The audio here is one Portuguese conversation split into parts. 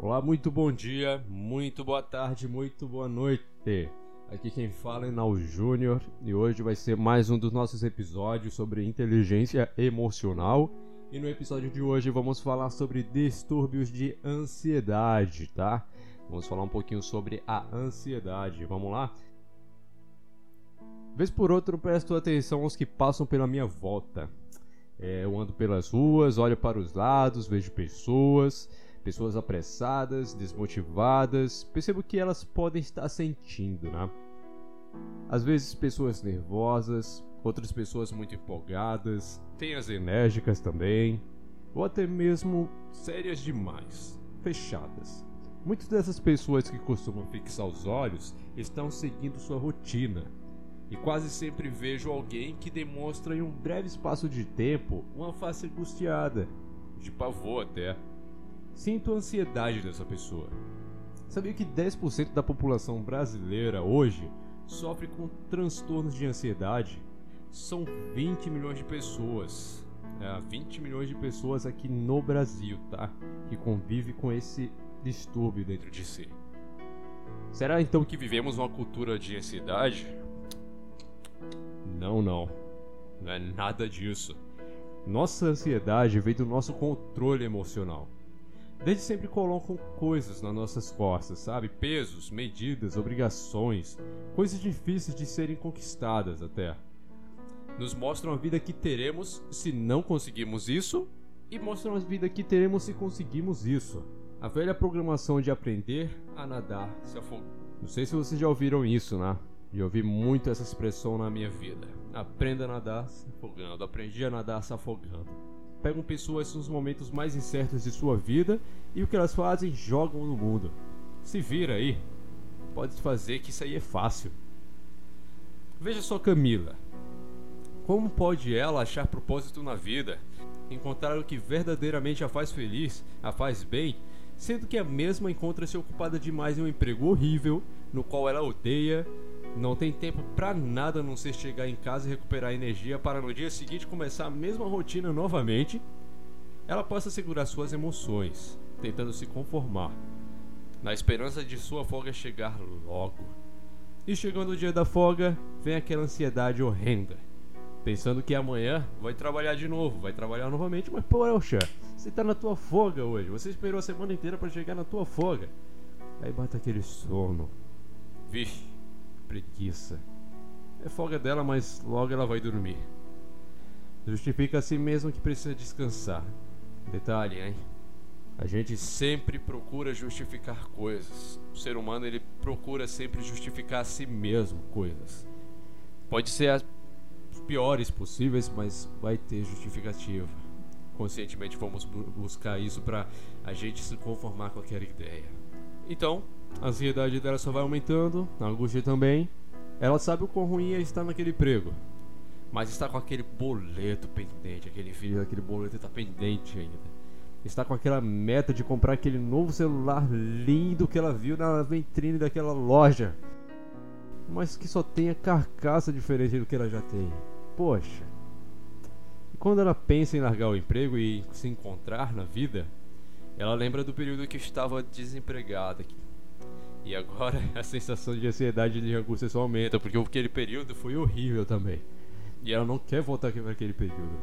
Olá, muito bom dia, muito boa tarde, muito boa noite. Aqui quem fala é Nau Júnior e hoje vai ser mais um dos nossos episódios sobre inteligência emocional. E no episódio de hoje vamos falar sobre distúrbios de ansiedade, tá? Vamos falar um pouquinho sobre a ansiedade. Vamos lá? Vez por outra eu presto atenção aos que passam pela minha volta. É, eu ando pelas ruas, olho para os lados, vejo pessoas, pessoas apressadas, desmotivadas, percebo que elas podem estar sentindo, né? Às vezes pessoas nervosas, outras pessoas muito empolgadas, tem as enérgicas também, ou até mesmo sérias demais, fechadas. Muitas dessas pessoas que costumam fixar os olhos estão seguindo sua rotina. E quase sempre vejo alguém que demonstra em um breve espaço de tempo uma face angustiada, de pavor até. Sinto ansiedade dessa pessoa. Sabia que 10% da população brasileira hoje sofre com transtornos de ansiedade? São 20 milhões de pessoas. É, 20 milhões de pessoas aqui no Brasil, tá? Que convive com esse distúrbio dentro de si. Será então que vivemos uma cultura de ansiedade? Não, não. Não é nada disso. Nossa ansiedade vem do nosso controle emocional. Desde sempre colocam coisas nas nossas costas, sabe? Pesos, medidas, obrigações, coisas difíceis de serem conquistadas até. Nos mostram a vida que teremos se não conseguimos isso e mostram a vida que teremos se conseguimos isso. A velha programação de aprender a nadar se afogando. Não sei se vocês já ouviram isso, né? E ouvi muito essa expressão na minha vida. Aprenda a nadar se afogando. Aprendi a nadar se afogando. Pegam pessoas nos momentos mais incertos de sua vida e o que elas fazem jogam no mundo. Se vira aí. Pode fazer que isso aí é fácil. Veja só Camila. Como pode ela achar propósito na vida? Encontrar o que verdadeiramente a faz feliz, a faz bem sendo que a mesma encontra-se ocupada demais em um emprego horrível, no qual ela odeia, não tem tempo para nada a não ser chegar em casa e recuperar energia para no dia seguinte começar a mesma rotina novamente, ela possa segurar suas emoções, tentando se conformar, na esperança de sua folga chegar logo. E chegando o dia da folga, vem aquela ansiedade horrenda pensando que amanhã vai trabalhar de novo, vai trabalhar novamente, mas poxa, você tá na tua folga hoje, você esperou a semana inteira para chegar na tua folga. Aí bate aquele sono. Vixe, preguiça. É folga dela, mas logo ela vai dormir. Justifica a si mesmo que precisa descansar. Detalhe, hein? A gente sempre procura justificar coisas. O ser humano ele procura sempre justificar a si mesmo coisas. Pode ser piores possíveis, mas vai ter justificativa. Conscientemente vamos bu buscar isso para a gente se conformar com aquela ideia. Então, a ansiedade dela só vai aumentando, a angústia também. Ela sabe o quão ruim é estar naquele emprego, mas está com aquele boleto pendente, aquele filho daquele boleto está pendente ainda. Está com aquela meta de comprar aquele novo celular lindo que ela viu na vitrine daquela loja mas que só tenha carcaça diferente do que ela já tem. Poxa. E quando ela pensa em largar o emprego e se encontrar na vida, ela lembra do período que estava desempregada. E agora a sensação de ansiedade e de angústia só aumenta, porque aquele período foi horrível também. E ela não quer voltar para aquele período.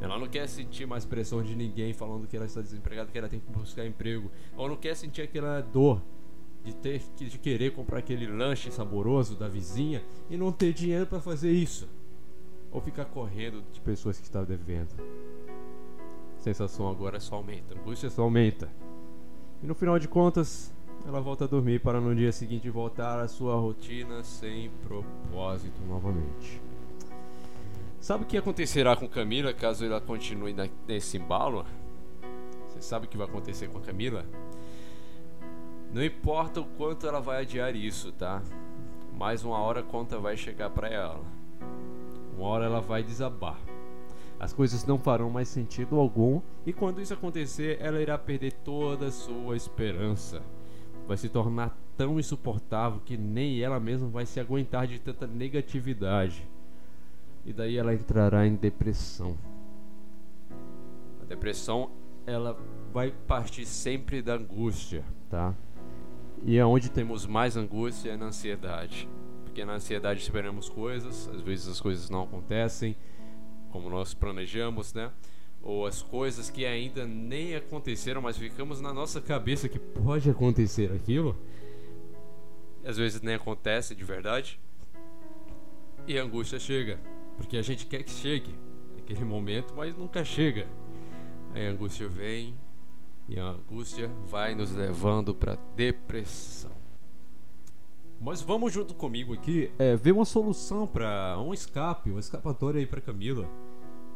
Ela não quer sentir mais pressão de ninguém falando que ela está desempregada, que ela tem que buscar emprego. Ou não quer sentir aquela dor de ter de querer comprar aquele lanche saboroso da vizinha e não ter dinheiro para fazer isso. Ou ficar correndo de pessoas que estão devendo. A sensação agora só aumenta, a angústia só aumenta. E no final de contas, ela volta a dormir para no dia seguinte voltar à sua rotina sem propósito novamente. Sabe o que acontecerá com Camila caso ela continue nesse embalo? Você sabe o que vai acontecer com a Camila? Não importa o quanto ela vai adiar isso, tá? Mais uma hora a conta vai chegar para ela. Uma hora ela vai desabar. As coisas não farão mais sentido algum e quando isso acontecer, ela irá perder toda a sua esperança. Vai se tornar tão insuportável que nem ela mesma vai se aguentar de tanta negatividade. E daí ela entrará em depressão. A depressão ela vai partir sempre da angústia, tá? E é onde temos mais angústia é na ansiedade. Porque na ansiedade esperamos coisas, às vezes as coisas não acontecem como nós planejamos, né? Ou as coisas que ainda nem aconteceram, mas ficamos na nossa cabeça que pode acontecer aquilo. Às vezes nem acontece de verdade. E a angústia chega, porque a gente quer que chegue naquele momento, mas nunca chega. Aí a angústia vem e a angústia vai nos levando para depressão. Mas vamos junto comigo aqui é, ver uma solução para um escape, uma escapatória aí para Camila,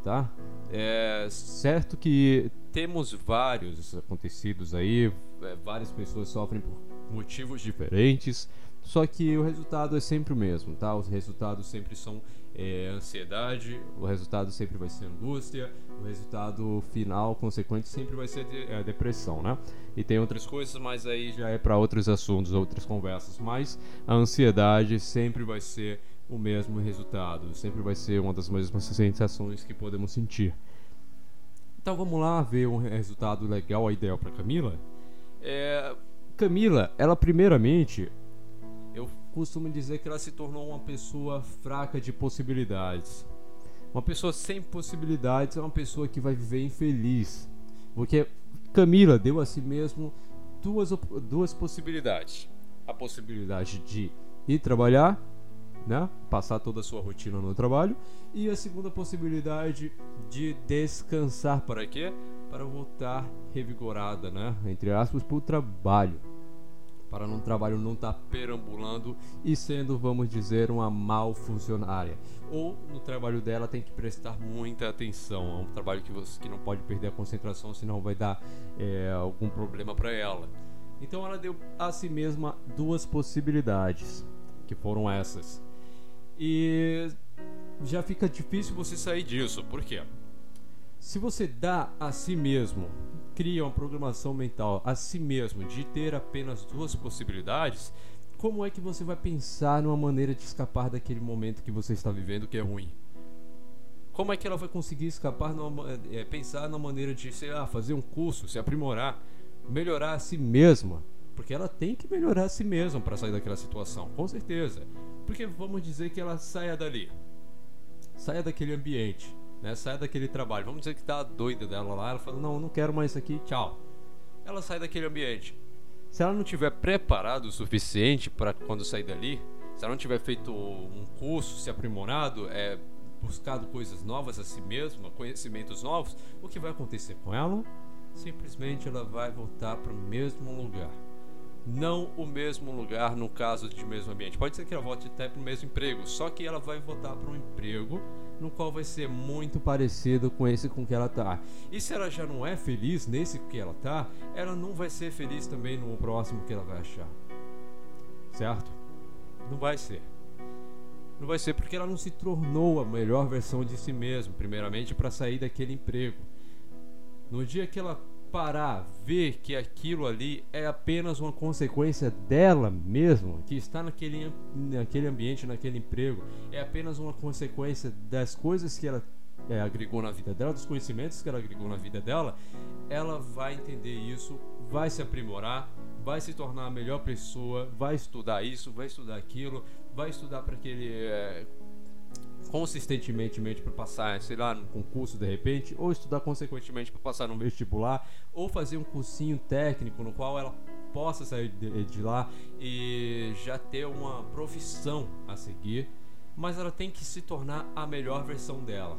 tá? É certo que temos vários acontecidos aí, é, várias pessoas sofrem por motivos diferentes. Só que o resultado é sempre o mesmo, tá? Os resultados sempre são é, ansiedade, o resultado sempre vai ser angústia, o resultado final consequente sempre vai ser de, é, depressão, né? E tem outras coisas, mas aí já é para outros assuntos, outras conversas. Mas a ansiedade sempre vai ser o mesmo resultado, sempre vai ser uma das mesmas sensações que podemos sentir. Então vamos lá ver um resultado legal, ideal para Camila. É, Camila, ela primeiramente eu costumo dizer que ela se tornou uma pessoa fraca de possibilidades. Uma pessoa sem possibilidades é uma pessoa que vai viver infeliz. Porque Camila deu a si mesmo duas, duas possibilidades: a possibilidade de ir trabalhar, né? passar toda a sua rotina no trabalho, e a segunda possibilidade de descansar. Para quê? Para voltar revigorada, né? entre aspas, para o trabalho para no trabalho não estar tá perambulando e sendo, vamos dizer, uma mal funcionária. Ou no trabalho dela tem que prestar muita atenção. É um trabalho que você que não pode perder a concentração, senão vai dar é, algum problema para ela. Então ela deu a si mesma duas possibilidades, que foram essas. E já fica difícil você sair disso. Por quê? Se você dá a si mesmo cria uma programação mental a si mesmo de ter apenas duas possibilidades, como é que você vai pensar numa maneira de escapar daquele momento que você está vivendo que é ruim? Como é que ela vai conseguir escapar, numa, é, pensar na maneira de, sei lá, fazer um curso, se aprimorar, melhorar a si mesma? Porque ela tem que melhorar a si mesma para sair daquela situação, com certeza. Porque vamos dizer que ela saia dali, saia daquele ambiente né? Sai daquele trabalho. Vamos dizer que tá doida dela lá. Ela fala: Não, não quero mais isso aqui, tchau. Ela sai daquele ambiente. Se ela não tiver preparado o suficiente para quando sair dali, se ela não tiver feito um curso, se aprimorado, é, buscado coisas novas a si mesma, conhecimentos novos, o que vai acontecer com ela? Simplesmente ela vai voltar para o mesmo lugar. Não o mesmo lugar no caso de mesmo ambiente. Pode ser que ela volte até para o mesmo emprego, só que ela vai voltar para um emprego no qual vai ser muito parecido com esse com que ela tá. E se ela já não é feliz nesse que ela tá, ela não vai ser feliz também no próximo que ela vai achar. Certo? Não vai ser. Não vai ser porque ela não se tornou a melhor versão de si mesma, primeiramente para sair daquele emprego. No dia que ela parar, ver que aquilo ali é apenas uma consequência dela mesma, que está naquele, naquele ambiente, naquele emprego, é apenas uma consequência das coisas que ela é, agregou na vida dela, dos conhecimentos que ela agregou na vida dela, ela vai entender isso, vai se aprimorar, vai se tornar a melhor pessoa, vai estudar isso, vai estudar aquilo, vai estudar para aquele é, consistentemente para passar, sei lá, num concurso de repente, ou estudar consequentemente para passar num vestibular, ou fazer um cursinho técnico no qual ela possa sair de, de lá e já ter uma profissão a seguir, mas ela tem que se tornar a melhor versão dela.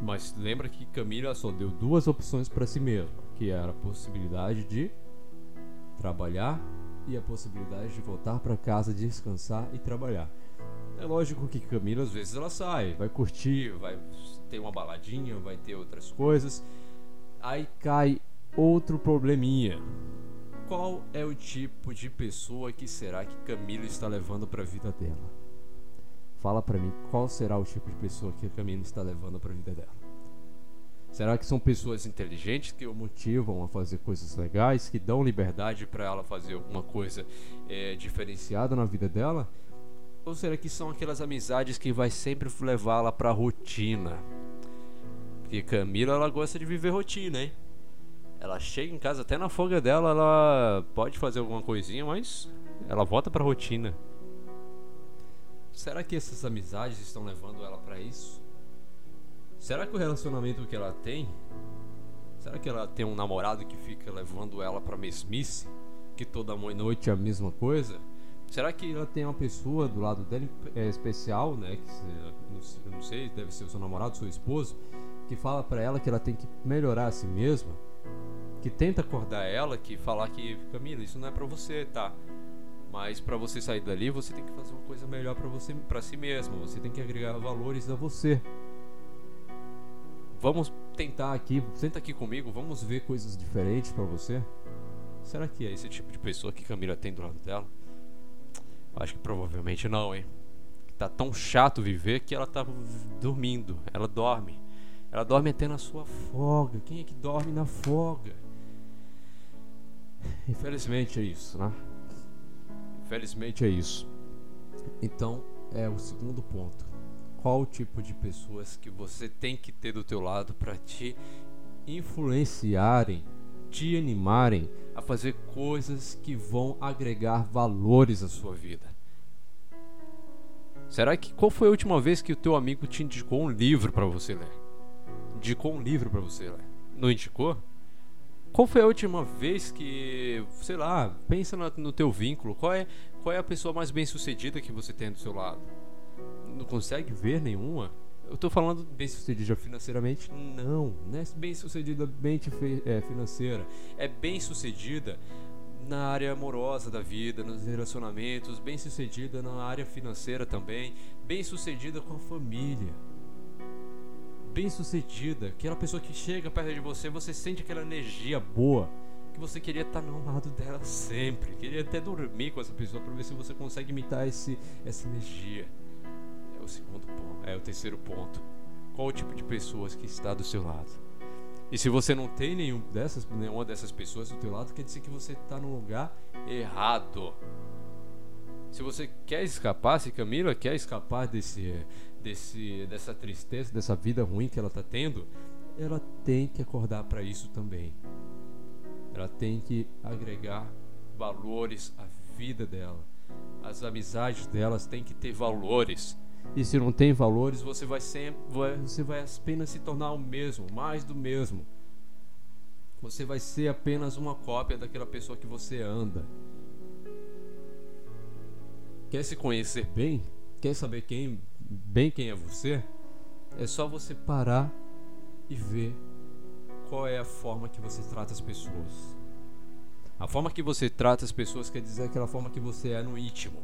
Mas lembra que Camila só deu duas opções para si mesma, que era a possibilidade de trabalhar e a possibilidade de voltar para casa, descansar e trabalhar. É lógico que Camila às vezes ela sai, vai curtir, vai ter uma baladinha, vai ter outras coisas. Aí cai outro probleminha. Qual é o tipo de pessoa que será que Camila está levando para a vida dela? Fala para mim, qual será o tipo de pessoa que Camila está levando para a vida dela? Será que são pessoas inteligentes que o motivam a fazer coisas legais, que dão liberdade para ela fazer alguma coisa é, diferenciada na vida dela? Ou será que são aquelas amizades que vai sempre levá-la para a rotina? Porque Camila, ela gosta de viver rotina, hein? Ela chega em casa, até na folga dela, ela pode fazer alguma coisinha, mas ela volta pra rotina. Será que essas amizades estão levando ela para isso? Será que o relacionamento que ela tem Será que ela tem um namorado que fica levando ela pra mesmice? Que toda noite é a mesma coisa? Será que ela tem uma pessoa do lado dela é, especial, né? Que, não sei, deve ser o seu namorado, seu esposo, que fala para ela que ela tem que melhorar a si mesma? Que tenta acordar ela, que falar que, Camila, isso não é para você, tá? Mas para você sair dali, você tem que fazer uma coisa melhor para você, para si mesmo. Você tem que agregar valores a você. Vamos tentar aqui, senta aqui comigo, vamos ver coisas diferentes para você. Será que é esse tipo de pessoa que Camila tem do lado dela? Acho que provavelmente não, hein? Tá tão chato viver que ela tá dormindo. Ela dorme. Ela dorme até na sua folga. Quem é que dorme na folga? Infelizmente é isso, né? Infelizmente é isso. Então, é o segundo ponto qual tipo de pessoas que você tem que ter do teu lado para te influenciarem, te animarem a fazer coisas que vão agregar valores à sua vida. Será que qual foi a última vez que o teu amigo te indicou um livro para você ler? Indicou um livro para você ler? Não indicou? Qual foi a última vez que, sei lá, pensa no teu vínculo? Qual é, qual é a pessoa mais bem-sucedida que você tem do seu lado? não consegue ver nenhuma. Eu tô falando bem sucedida financeiramente? Não, não é bem sucedida bem é, financeira. É bem sucedida na área amorosa da vida, nos relacionamentos, bem sucedida na área financeira também, bem sucedida com a família. Bem sucedida, aquela pessoa que chega perto de você, você sente aquela energia boa, que você queria estar no lado dela sempre, queria até dormir com essa pessoa para ver se você consegue imitar esse, essa energia o segundo ponto, é o terceiro ponto. Qual o tipo de pessoas que está do seu lado? E se você não tem nenhum dessas, nenhuma dessas pessoas do teu lado, quer dizer que você está no lugar errado. Se você quer escapar, se Camila quer escapar desse, desse, dessa tristeza, dessa vida ruim que ela está tendo, ela tem que acordar para isso também. Ela tem que agregar valores à vida dela. As amizades delas têm que ter valores. E se não tem valores, você vai sempre, você vai apenas se tornar o mesmo, mais do mesmo. Você vai ser apenas uma cópia daquela pessoa que você anda. Quer se conhecer bem? Quer saber quem bem quem é você? É só você parar e ver qual é a forma que você trata as pessoas. A forma que você trata as pessoas quer dizer aquela forma que você é no íntimo.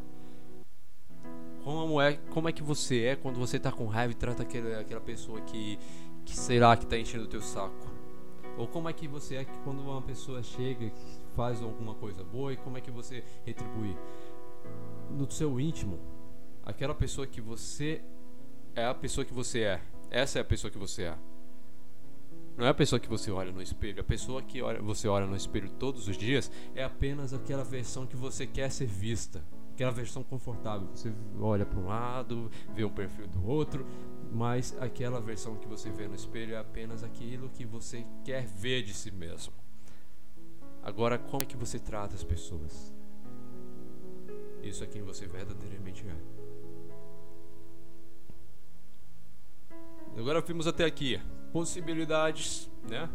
Como é, como é que você é quando você tá com raiva e trata aquele, aquela pessoa que, que, sei lá, que tá enchendo o teu saco? Ou como é que você é quando uma pessoa chega e faz alguma coisa boa e como é que você retribui? No seu íntimo, aquela pessoa que você é a pessoa que você é. Essa é a pessoa que você é. Não é a pessoa que você olha no espelho. A pessoa que olha, você olha no espelho todos os dias é apenas aquela versão que você quer ser vista aquela versão confortável. Você olha para um lado, vê o perfil do outro, mas aquela versão que você vê no espelho é apenas aquilo que você quer ver de si mesmo. Agora, como é que você trata as pessoas? Isso é quem você verdadeiramente é. Agora vimos até aqui possibilidades, né?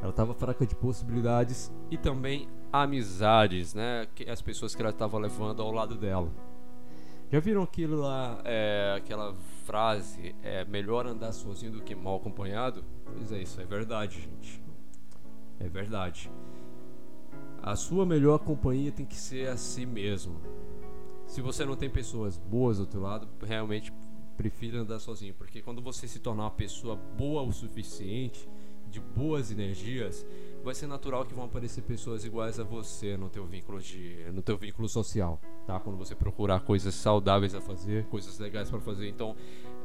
Ela estava fraca de possibilidades e também amizades, né? As pessoas que ela estava levando ao lado dela. Já viram aquilo lá, é, aquela frase, é melhor andar sozinho do que mal acompanhado? Pois é, isso é verdade, gente. É verdade. A sua melhor companhia tem que ser a si mesmo. Se você não tem pessoas boas ao teu lado, realmente prefira andar sozinho, porque quando você se tornar uma pessoa boa o suficiente, de boas energias, vai ser natural que vão aparecer pessoas iguais a você no teu vínculo de no teu vínculo social, tá? Quando você procurar coisas saudáveis a fazer, coisas legais para fazer, então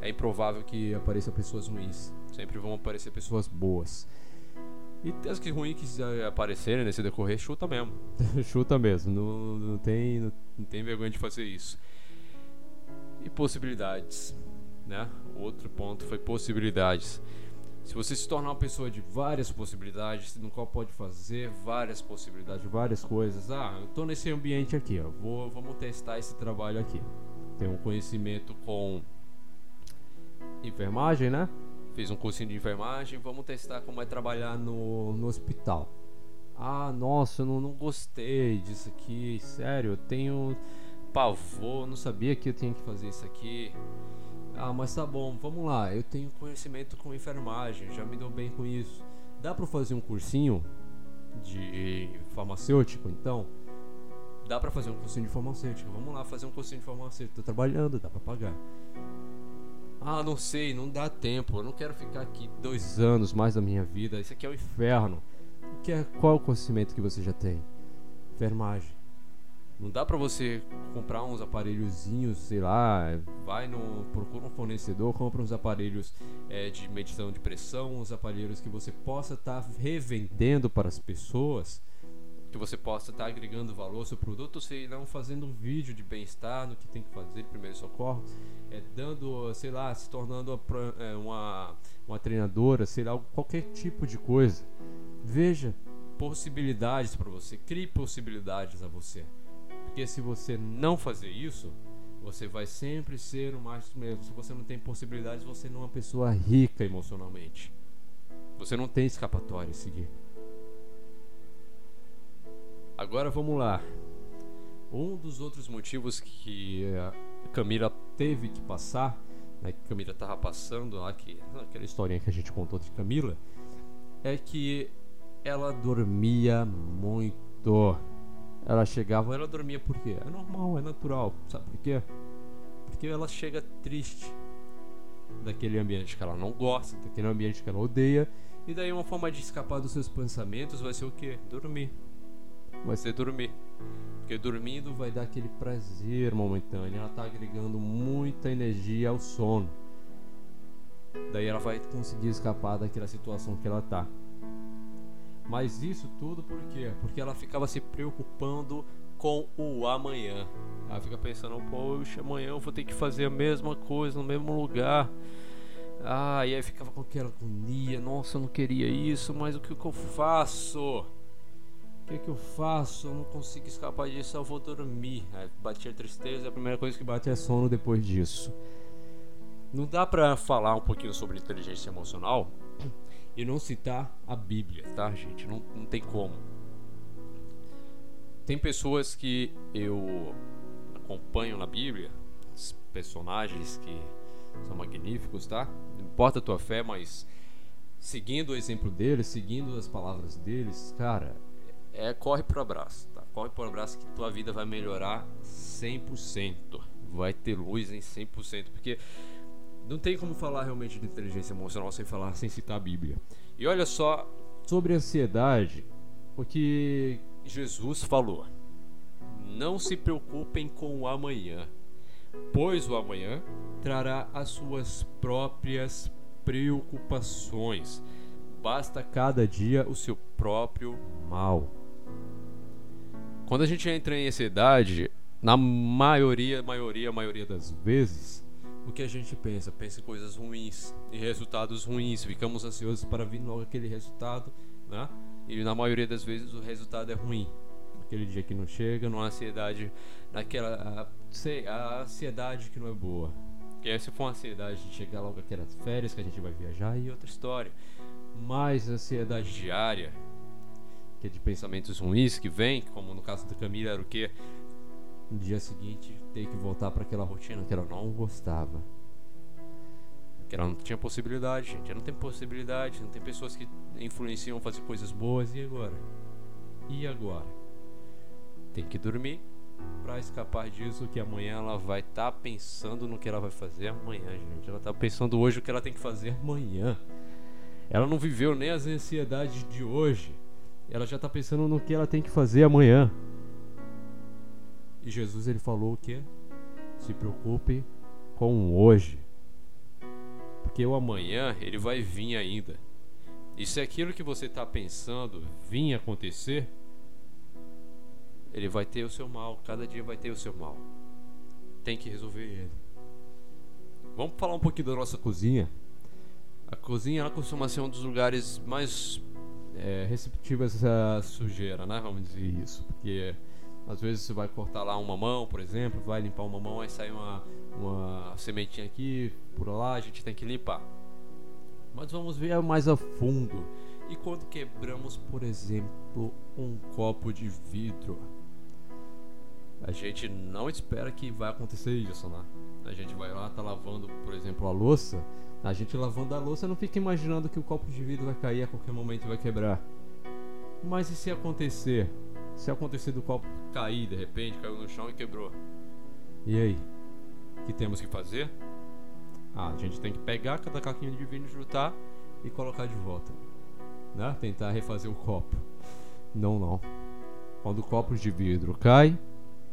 é improvável que apareçam pessoas ruins. Sempre vão aparecer pessoas boas. E as que ruins que aparecerem nesse decorrer, chuta mesmo. chuta mesmo. Não, não, tem, não, não tem vergonha de fazer isso. E possibilidades, né? Outro ponto foi possibilidades. Se você se tornar uma pessoa de várias possibilidades, no qual pode fazer várias possibilidades, várias coisas. Ah, eu tô nesse ambiente aqui, ó. Vou, vamos testar esse trabalho aqui. Tenho um conhecimento com enfermagem, né? Fiz um cursinho de enfermagem, vamos testar como é trabalhar no, no hospital. Ah, nossa, eu não, não gostei disso aqui, sério, eu tenho pavor, não sabia que eu tinha que fazer isso aqui. Ah, mas tá bom, vamos lá. Eu tenho conhecimento com enfermagem, já me dou bem com isso. Dá para fazer um cursinho de farmacêutico, então? Dá para fazer um cursinho de farmacêutico. Vamos lá fazer um cursinho de farmacêutico. Tô trabalhando, dá para pagar. Ah, não sei, não dá tempo. Eu não quero ficar aqui dois anos mais da minha vida. Isso aqui é o um inferno. Que é, qual é o conhecimento que você já tem? Enfermagem. Não dá para você comprar uns aparelhozinhos, sei lá, vai no procura um fornecedor, compra uns aparelhos é, de medição de pressão, uns aparelhos que você possa estar tá revendendo para as pessoas, que você possa estar tá agregando valor ao seu produto, sei não fazendo um vídeo de bem-estar no que tem que fazer, primeiro socorro, é, dando, sei lá, se tornando uma, é, uma, uma treinadora, sei lá, qualquer tipo de coisa. Veja possibilidades para você, crie possibilidades a você. Porque se você não fazer isso, você vai sempre ser o mais mesmo. Se você não tem possibilidades, você não é uma pessoa rica emocionalmente. Você não tem escapatória a seguir. Agora vamos lá. Um dos outros motivos que a Camila teve que passar, né, que Camila estava passando lá, que, aquela historinha que a gente contou de Camila, é que ela dormia muito. Ela chegava, ela dormia por quê? É normal, é natural. Sabe por quê? Porque ela chega triste daquele ambiente que ela não gosta, daquele ambiente que ela odeia. E daí uma forma de escapar dos seus pensamentos vai ser o quê? Dormir. Vai ser dormir. Porque dormindo vai dar aquele prazer momentâneo. Ela está agregando muita energia ao sono. Daí ela vai conseguir escapar daquela situação que ela está. Mas isso tudo por quê? Porque ela ficava se preocupando com o amanhã. Ela fica pensando, poxa, amanhã eu vou ter que fazer a mesma coisa no mesmo lugar. Ah, e aí ficava com aquela agonia, nossa, eu não queria isso, mas o que, que eu faço? O que, que eu faço? Eu não consigo escapar disso, eu vou dormir. Aí batia tristeza, a primeira coisa que bate é sono depois disso. Não dá pra falar um pouquinho sobre inteligência emocional e não citar a Bíblia, tá, gente? Não, não tem como. Tem pessoas que eu acompanho na Bíblia, personagens que são magníficos, tá? Não importa a tua fé, mas seguindo o exemplo deles, seguindo as palavras deles, cara, é corre pro abraço, tá? Corre pro abraço que tua vida vai melhorar 100%. Vai ter luz em 100%, porque não tem como falar realmente de inteligência emocional sem falar, sem citar a Bíblia. E olha só sobre ansiedade, o que Jesus falou. Não se preocupem com o amanhã, pois o amanhã trará as suas próprias preocupações. Basta cada dia o seu próprio mal. Quando a gente entra em ansiedade, na maioria, maioria, maioria das vezes, o que a gente pensa? Pensa em coisas ruins e resultados ruins. Ficamos ansiosos para vir logo aquele resultado, né? E na maioria das vezes o resultado é ruim. Aquele dia que não chega, numa ansiedade, naquela, sei, a ansiedade que não é boa. Que aí, se for uma ansiedade de chegar logo aquelas férias que a gente vai viajar e outra história. Mas ansiedade diária, que é de pensamentos ruins que vem, como no caso da Camila era o que no dia seguinte ter que voltar para aquela rotina que ela não gostava. Que ela não tinha possibilidade, gente. Ela não tem possibilidade, não tem pessoas que influenciam fazer coisas boas. E agora? E agora? Tem que dormir para escapar disso que amanhã ela vai estar tá pensando no que ela vai fazer amanhã, gente. Ela tá pensando hoje o que ela tem que fazer amanhã. Ela não viveu nem as ansiedades de hoje. Ela já tá pensando no que ela tem que fazer amanhã. E Jesus ele falou que? Se preocupe com hoje. Porque o amanhã ele vai vir ainda. E se aquilo que você está pensando vir acontecer, ele vai ter o seu mal. Cada dia vai ter o seu mal. Tem que resolver ele. Vamos falar um pouquinho da nossa cozinha. A cozinha ela costuma ser um dos lugares mais é, receptivos à sujeira, né? Vamos dizer isso. Porque às vezes você vai cortar lá uma mão, por exemplo, vai limpar uma mão, aí sai uma, uma sementinha aqui, por lá, a gente tem que limpar. Mas vamos ver mais a fundo. E quando quebramos, por exemplo, um copo de vidro, a gente não espera que vai acontecer isso, né? A gente vai lá, tá lavando, por exemplo, a louça. A gente lavando a louça não fica imaginando que o copo de vidro vai cair a qualquer momento e vai quebrar. Mas e se acontecer? Se acontecer do copo cair de repente, caiu no chão e quebrou. E aí? O que temos que fazer? Ah, a gente tem que pegar cada caquinho de vinho, juntar e colocar de volta. Né? Tentar refazer o copo. Não, não. Quando o copo de vidro cai,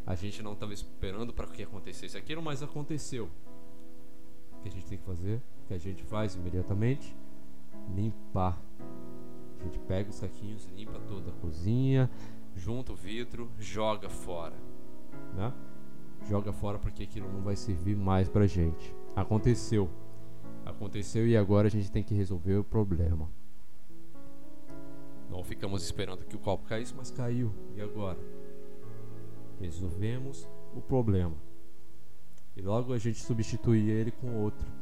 a gente não estava esperando para que acontecesse aquilo, mas aconteceu. O que a gente tem que fazer? O que a gente faz imediatamente? Limpar. A gente pega os saquinhos, limpa toda a cozinha, junta o vidro, joga fora. Né? Joga fora porque aquilo não vai servir mais pra gente. Aconteceu. Aconteceu e agora a gente tem que resolver o problema. Não ficamos esperando que o copo caísse, mas caiu. E agora? Resolvemos o problema. E logo a gente substitui ele com outro.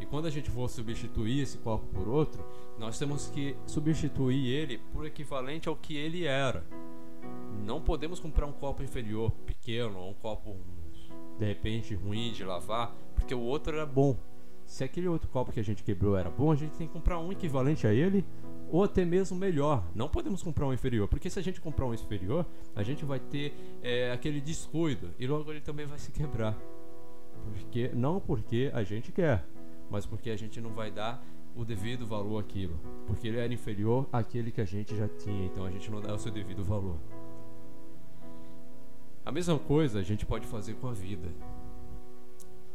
E quando a gente for substituir esse copo por outro, nós temos que substituir ele por equivalente ao que ele era. Não podemos comprar um copo inferior, pequeno, ou um copo de repente ruim de lavar, porque o outro era bom. Se aquele outro copo que a gente quebrou era bom, a gente tem que comprar um equivalente a ele ou até mesmo melhor. Não podemos comprar um inferior, porque se a gente comprar um inferior, a gente vai ter é, aquele descuido e logo ele também vai se quebrar. Porque não porque a gente quer, mas porque a gente não vai dar o devido valor àquilo, porque ele era inferior àquele que a gente já tinha, então a gente não dá o seu devido valor. A mesma coisa a gente pode fazer com a vida.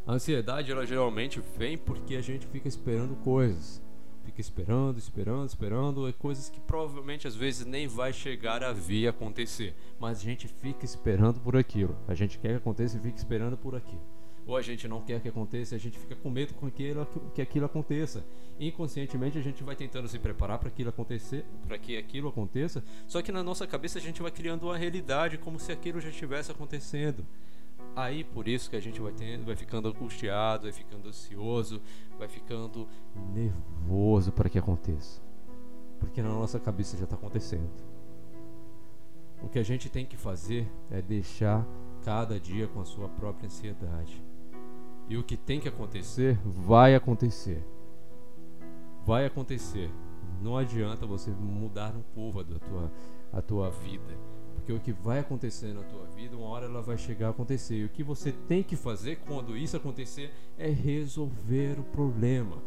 A ansiedade ela geralmente vem porque a gente fica esperando coisas fica esperando, esperando, esperando, é coisas que provavelmente às vezes nem vai chegar a vir acontecer, mas a gente fica esperando por aquilo. A gente quer que aconteça e fica esperando por aquilo. Ou a gente não quer que aconteça a gente fica com medo com aquilo, que aquilo aconteça. Inconscientemente a gente vai tentando se preparar para aquilo acontecer, para que aquilo aconteça, só que na nossa cabeça a gente vai criando uma realidade como se aquilo já estivesse acontecendo. Aí por isso que a gente vai tendo, vai ficando angustiado, vai ficando ansioso, vai ficando nervoso para que aconteça. Porque na nossa cabeça já está acontecendo. O que a gente tem que fazer é deixar cada dia com a sua própria ansiedade. E o que tem que acontecer, vai acontecer. Vai acontecer. Não adianta você mudar um curva da tua, a tua vida porque o que vai acontecer na tua vida, uma hora ela vai chegar a acontecer. E o que você tem que fazer quando isso acontecer é resolver o problema.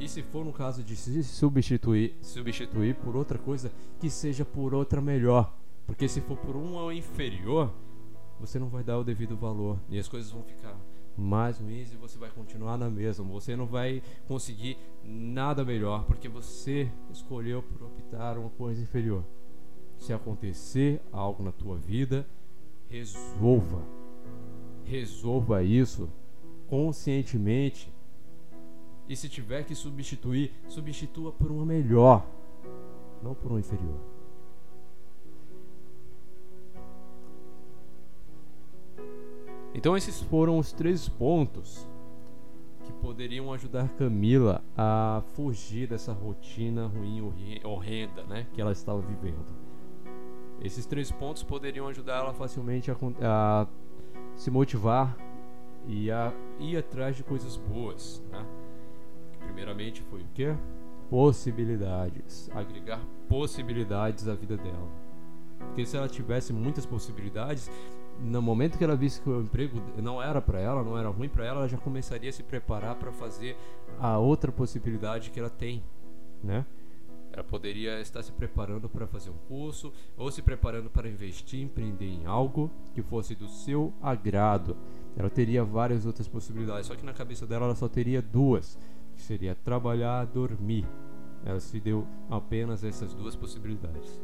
E se for no caso de se substituir, substituir por outra coisa, que seja por outra melhor. Porque se for por uma inferior, você não vai dar o devido valor e as coisas vão ficar mais ruins e você vai continuar na mesma. Você não vai conseguir nada melhor porque você escolheu por optar uma coisa inferior se acontecer algo na tua vida, resolva. Resolva isso conscientemente. E se tiver que substituir, substitua por uma melhor, não por uma inferior. Então esses foram os três pontos que poderiam ajudar Camila a fugir dessa rotina ruim, horrenda, né, que ela estava vivendo. Esses três pontos poderiam ajudar ela facilmente a, a se motivar e a ir atrás de coisas boas. Né? Primeiramente foi o que? Possibilidades. Agregar possibilidades à vida dela. Porque se ela tivesse muitas possibilidades, no momento que ela visse que o emprego não era para ela, não era ruim para ela, ela já começaria a se preparar para fazer a outra possibilidade que ela tem, né? Ela poderia estar se preparando para fazer um curso ou se preparando para investir, empreender em algo que fosse do seu agrado. Ela teria várias outras possibilidades, só que na cabeça dela ela só teria duas, que seria trabalhar, dormir. Ela se deu apenas essas duas possibilidades.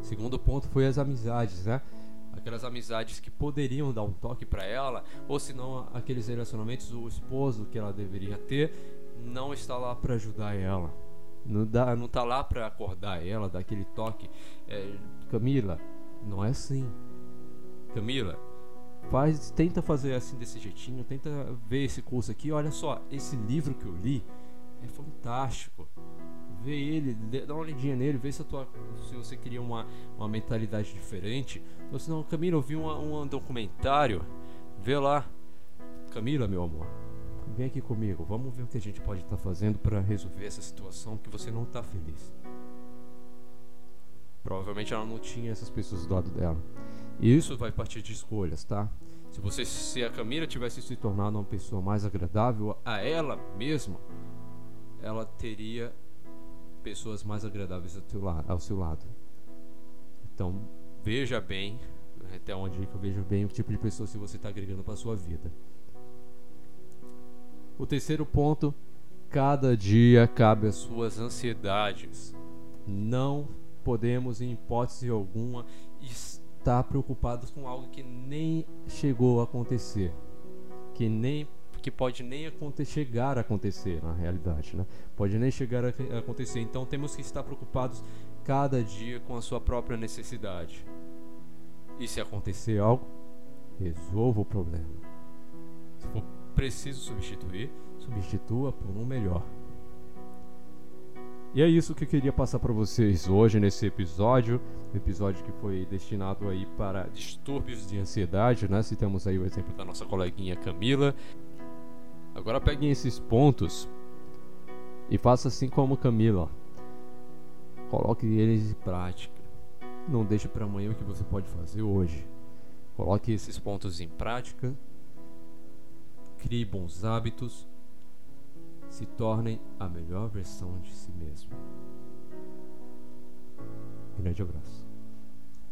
Segundo ponto foi as amizades, né? Aquelas amizades que poderiam dar um toque para ela, ou se não aqueles relacionamentos, o esposo que ela deveria ter não está lá para ajudar ela. Não, dá, não tá lá para acordar ela, dar aquele toque. É, Camila, não é assim. Camila, faz, tenta fazer assim desse jeitinho, tenta ver esse curso aqui. Olha só, esse livro que eu li é fantástico. Vê ele, dá uma olhadinha nele, vê se, se você queria uma, uma mentalidade diferente. Ou se não, Camila, eu vi um, um documentário, vê lá. Camila, meu amor, vem aqui comigo, vamos ver o que a gente pode estar tá fazendo para resolver essa situação que você não está feliz. Provavelmente ela não tinha essas pessoas do lado dela. E isso vai partir de escolhas, tá? Se você se a Camila tivesse se tornado uma pessoa mais agradável a ela mesma, ela teria pessoas mais agradáveis ao, teu ao seu lado. Então, veja bem, até onde eu vejo bem o tipo de pessoa que você está agregando para sua vida. O terceiro ponto, cada dia cabe as suas ansiedades. Não podemos, em hipótese alguma, estar preocupados com algo que nem chegou a acontecer, que nem que pode nem chegar a acontecer na realidade, né? Pode nem chegar a acontecer. Então temos que estar preocupados cada dia com a sua própria necessidade. E se acontecer algo, resolva o problema. Se for preciso substituir, substitua por um melhor. E é isso que eu queria passar para vocês hoje nesse episódio, episódio que foi destinado aí para distúrbios de ansiedade, né? Citamos aí o exemplo da nossa coleguinha Camila. Agora peguem esses pontos e faça assim como Camila. Coloque eles em prática. Não deixe para amanhã o que você pode fazer hoje. Coloque esses pontos em prática crie bons hábitos, se tornem a melhor versão de si mesmo. Grande abraço.